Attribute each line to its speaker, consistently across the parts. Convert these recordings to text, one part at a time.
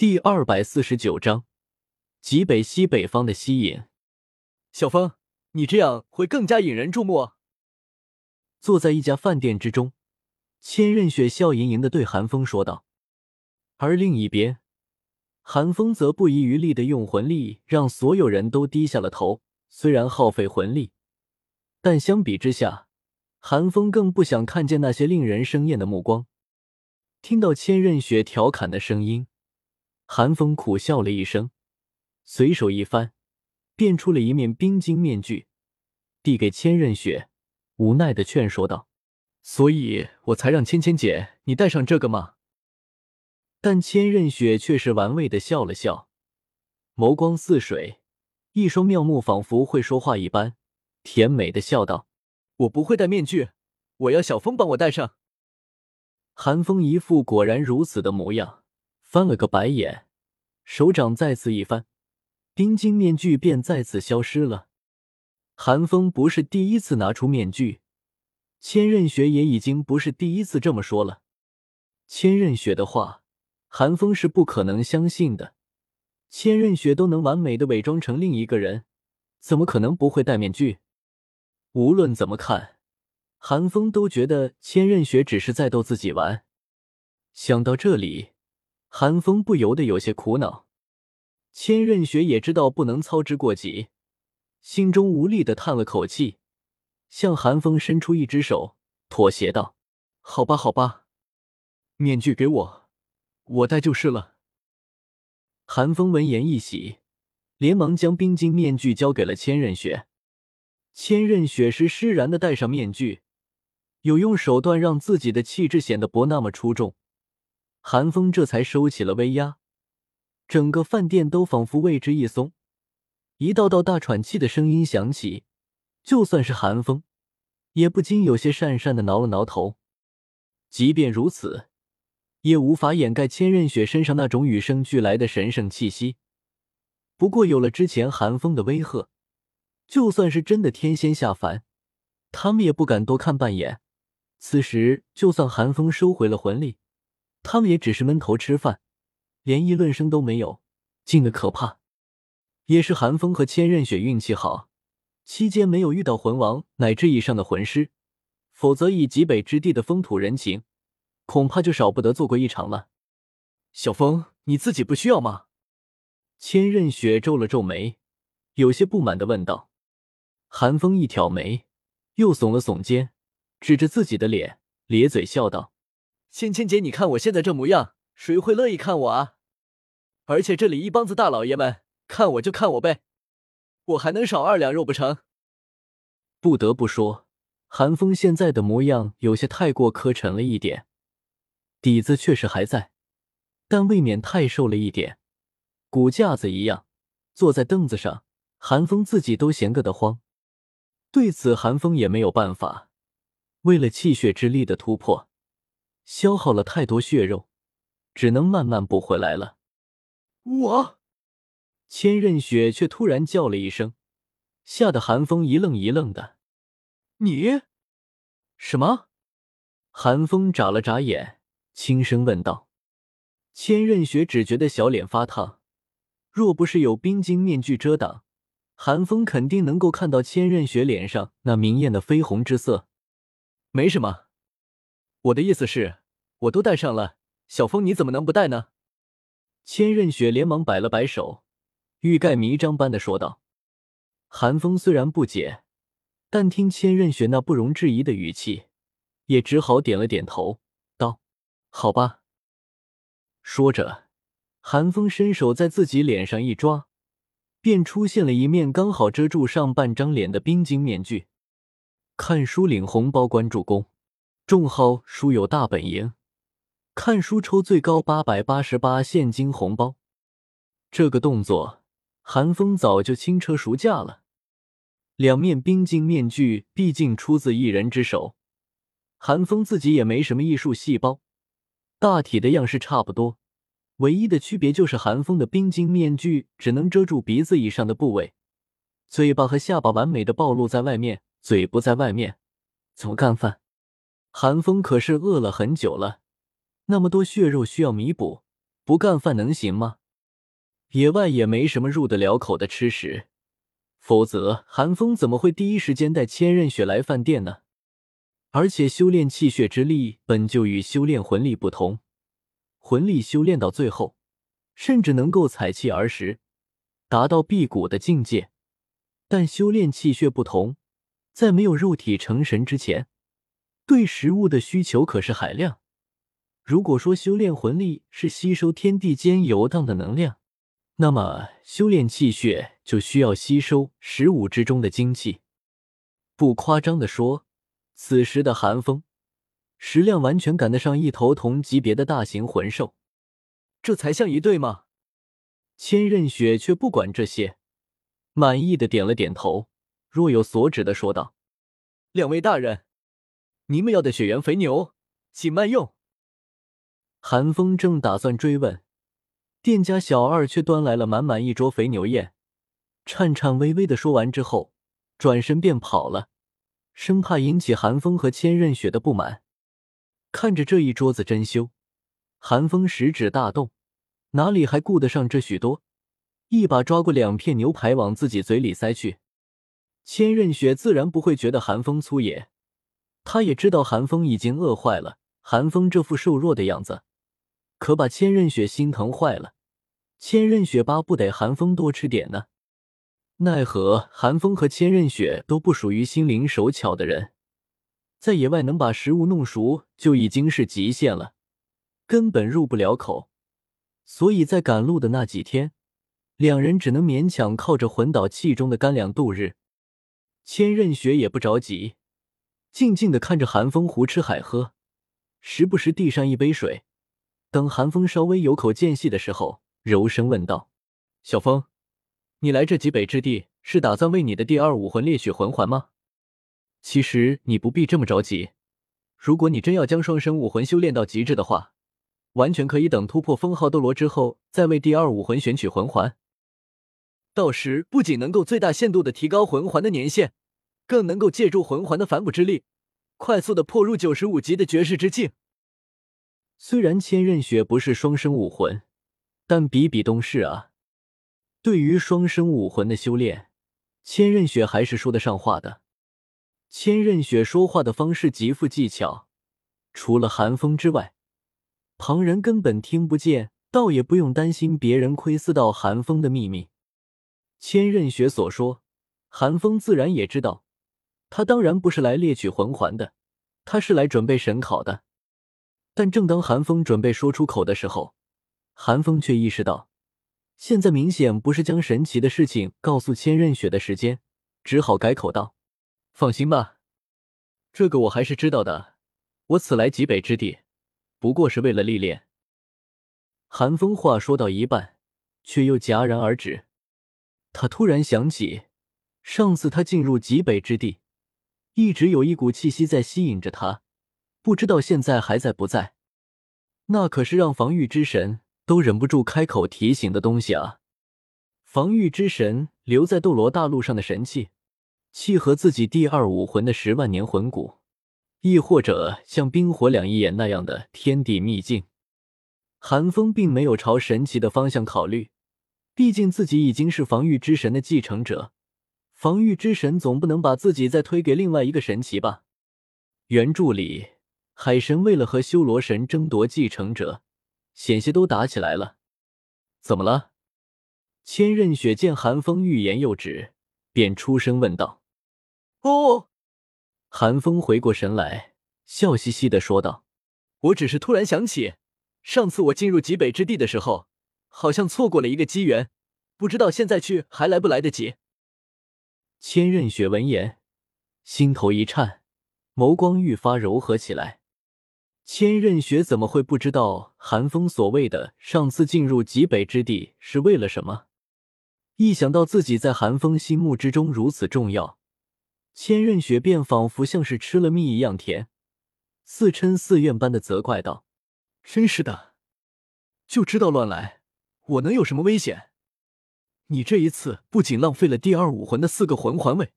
Speaker 1: 第二百四十九章，极北西北方的吸引。
Speaker 2: 小风，你这样会更加引人注目。
Speaker 1: 坐在一家饭店之中，千仞雪笑盈盈的对韩风说道。而另一边，韩风则不遗余力的用魂力让所有人都低下了头。虽然耗费魂力，但相比之下，韩风更不想看见那些令人生厌的目光。听到千仞雪调侃的声音，韩风苦笑了一声，随手一翻，变出了一面冰晶面具，递给千仞雪，无奈的劝说道：“
Speaker 2: 所以我才让芊芊姐你戴上这个吗？”
Speaker 1: 但千仞雪却是玩味的笑了笑，眸光似水，一双妙目仿佛会说话一般，甜美的笑道：“
Speaker 2: 我不会戴面具，我要小风帮我戴上。”
Speaker 1: 韩风一副果然如此的模样，翻了个白眼，手掌再次一翻，冰晶面具便再次消失了。韩风不是第一次拿出面具，千仞雪也已经不是第一次这么说了。千仞雪的话，韩风是不可能相信的。千仞雪都能完美的伪装成另一个人，怎么可能不会戴面具？无论怎么看。韩风都觉得千仞雪只是在逗自己玩。想到这里，韩风不由得有些苦恼。千仞雪也知道不能操之过急，心中无力的叹了口气，向韩风伸出一只手，妥协道：“
Speaker 2: 好吧，好吧，面具给我，我戴就是了。”
Speaker 1: 韩风闻言一喜，连忙将冰晶面具交给了千仞雪。千仞雪是释然的戴上面具。有用手段让自己的气质显得不那么出众，寒风这才收起了威压。整个饭店都仿佛为之一松，一道道大喘气的声音响起，就算是寒风，也不禁有些讪讪的挠了挠头。即便如此，也无法掩盖千仞雪身上那种与生俱来的神圣气息。不过有了之前寒风的威吓，就算是真的天仙下凡，他们也不敢多看半眼。此时，就算寒风收回了魂力，他们也只是闷头吃饭，连议论声都没有，静的可怕。也是寒风和千仞雪运气好，期间没有遇到魂王乃至以上的魂师，否则以极北之地的风土人情，恐怕就少不得做过一场了。
Speaker 2: 小风，你自己不需要吗？
Speaker 1: 千仞雪皱了皱眉，有些不满的问道。寒风一挑眉，又耸了耸肩。指着自己的脸，咧嘴笑道：“
Speaker 2: 芊芊姐，你看我现在这模样，谁会乐意看我啊？而且这里一帮子大老爷们，看我就看我呗，我还能少二两肉不成？”
Speaker 1: 不得不说，韩风现在的模样有些太过磕碜了一点，底子确实还在，但未免太瘦了一点，骨架子一样，坐在凳子上，韩风自己都嫌硌得慌。对此，韩风也没有办法。为了气血之力的突破，消耗了太多血肉，只能慢慢补回来了。
Speaker 2: 我，
Speaker 1: 千仞雪却突然叫了一声，吓得寒风一愣一愣的。
Speaker 2: 你，什么？
Speaker 1: 寒风眨了眨眼，轻声问道。千仞雪只觉得小脸发烫，若不是有冰晶面具遮挡，寒风肯定能够看到千仞雪脸上那明艳的绯红之色。
Speaker 2: 没什么，我的意思是，我都戴上了，小风你怎么能不戴呢？
Speaker 1: 千仞雪连忙摆了摆手，欲盖弥彰般的说道。寒风虽然不解，但听千仞雪那不容置疑的语气，也只好点了点头，道：“好吧。”说着，寒风伸手在自己脸上一抓，便出现了一面刚好遮住上半张脸的冰晶面具。看书领红包，关注公众号“书友大本营”，看书抽最高八百八十八现金红包。这个动作，韩风早就轻车熟驾了。两面冰晶面具毕竟出自一人之手，韩风自己也没什么艺术细胞，大体的样式差不多，唯一的区别就是韩风的冰晶面具只能遮住鼻子以上的部位，嘴巴和下巴完美的暴露在外面。嘴不在外面，怎么干饭？韩风可是饿了很久了，那么多血肉需要弥补，不干饭能行吗？野外也没什么入得了口的吃食，否则韩风怎么会第一时间带千仞雪来饭店呢？而且修炼气血之力本就与修炼魂力不同，魂力修炼到最后，甚至能够采气而食，达到辟谷的境界。但修炼气血不同，在没有肉体成神之前，对食物的需求可是海量。如果说修炼魂力是吸收天地间游荡的能量，那么修炼气血就需要吸收食物之中的精气。不夸张的说。此时的寒风食量完全赶得上一头同级别的大型魂兽，
Speaker 2: 这才像一对吗？
Speaker 1: 千仞雪却不管这些，满意的点了点头，若有所指的说道：“
Speaker 2: 两位大人，你们要的雪原肥牛，请慢用。”
Speaker 1: 寒风正打算追问，店家小二却端来了满满一桌肥牛宴，颤颤巍巍的说完之后，转身便跑了。生怕引起寒风和千仞雪的不满，看着这一桌子珍馐，寒风食指大动，哪里还顾得上这许多，一把抓过两片牛排往自己嘴里塞去。千仞雪自然不会觉得寒风粗野，他也知道寒风已经饿坏了，寒风这副瘦弱的样子，可把千仞雪心疼坏了。千仞雪巴不得寒风多吃点呢。奈何寒风和千仞雪都不属于心灵手巧的人，在野外能把食物弄熟就已经是极限了，根本入不了口。所以在赶路的那几天，两人只能勉强靠着魂导器中的干粮度日。千仞雪也不着急，静静的看着寒风胡吃海喝，时不时递上一杯水。等寒风稍微有口间隙的时候，柔声问道：“
Speaker 2: 小风。”你来这极北之地是打算为你的第二武魂猎取魂环吗？其实你不必这么着急。如果你真要将双生武魂修炼到极致的话，完全可以等突破封号斗罗之后再为第二武魂选取魂环。到时不仅能够最大限度的提高魂环的年限，更能够借助魂环的反哺之力，快速的破入九十五级的绝世之境。
Speaker 1: 虽然千仞雪不是双生武魂，但比比东是啊。对于双生武魂的修炼，千仞雪还是说得上话的。千仞雪说话的方式极富技巧，除了寒风之外，旁人根本听不见，倒也不用担心别人窥伺到寒风的秘密。千仞雪所说，寒风自然也知道。他当然不是来猎取魂环的，他是来准备神考的。但正当寒风准备说出口的时候，寒风却意识到。现在明显不是将神奇的事情告诉千仞雪的时间，只好改口道：“
Speaker 2: 放心吧，这个我还是知道的。我此来极北之地，不过是为了历练。”
Speaker 1: 寒风话说到一半，却又戛然而止。他突然想起，上次他进入极北之地，一直有一股气息在吸引着他，不知道现在还在不在。那可是让防御之神。都忍不住开口提醒的东西啊！防御之神留在斗罗大陆上的神器，契合自己第二武魂的十万年魂骨，亦或者像冰火两仪眼那样的天地秘境。寒风并没有朝神奇的方向考虑，毕竟自己已经是防御之神的继承者，防御之神总不能把自己再推给另外一个神奇吧？原著里，海神为了和修罗神争夺继承者。险些都打起来了，怎么了？千仞雪见寒风欲言又止，便出声问道：“
Speaker 2: 哦。”
Speaker 1: 寒风回过神来，笑嘻嘻的说道：“
Speaker 2: 我只是突然想起，上次我进入极北之地的时候，好像错过了一个机缘，不知道现在去还来不来得及。”
Speaker 1: 千仞雪闻言，心头一颤，眸光愈发柔和起来。千仞雪怎么会不知道寒风所谓的上次进入极北之地是为了什么？一想到自己在寒风心目之中如此重要，千仞雪便仿佛像是吃了蜜一样甜，似嗔似怨般的责怪道：“
Speaker 2: 真是的，就知道乱来，我能有什么危险？你这一次不仅浪费了第二武魂的四个魂环位，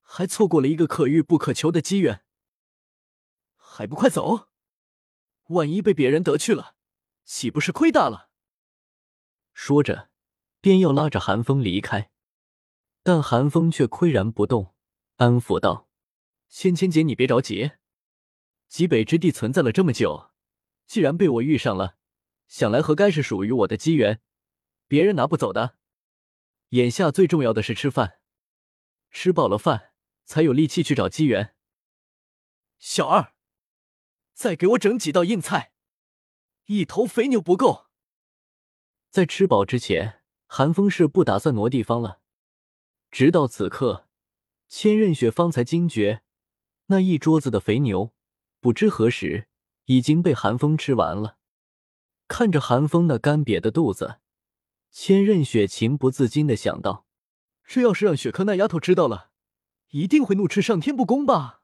Speaker 2: 还错过了一个可遇不可求的机缘，还不快走！”万一被别人得去了，岂不是亏大了？
Speaker 1: 说着，便要拉着韩风离开，但韩风却岿然不动，安抚道：“芊芊姐，你别着急，极北之地存在了这么久，既然被我遇上了，想来何该是属于我的机缘，别人拿不走的。眼下最重要的是吃饭，吃饱了饭，才有力气去找机缘。小二，再给我整几道硬菜，一头肥牛不够。”在吃饱之前，韩风是不打算挪地方了。直到此刻，千仞雪方才惊觉，那一桌子的肥牛，不知何时已经被韩风吃完了。看着韩风那干瘪的肚子，千仞雪情不自禁的想到：这要是让雪珂那丫头知道了，一定会怒斥上天不公吧。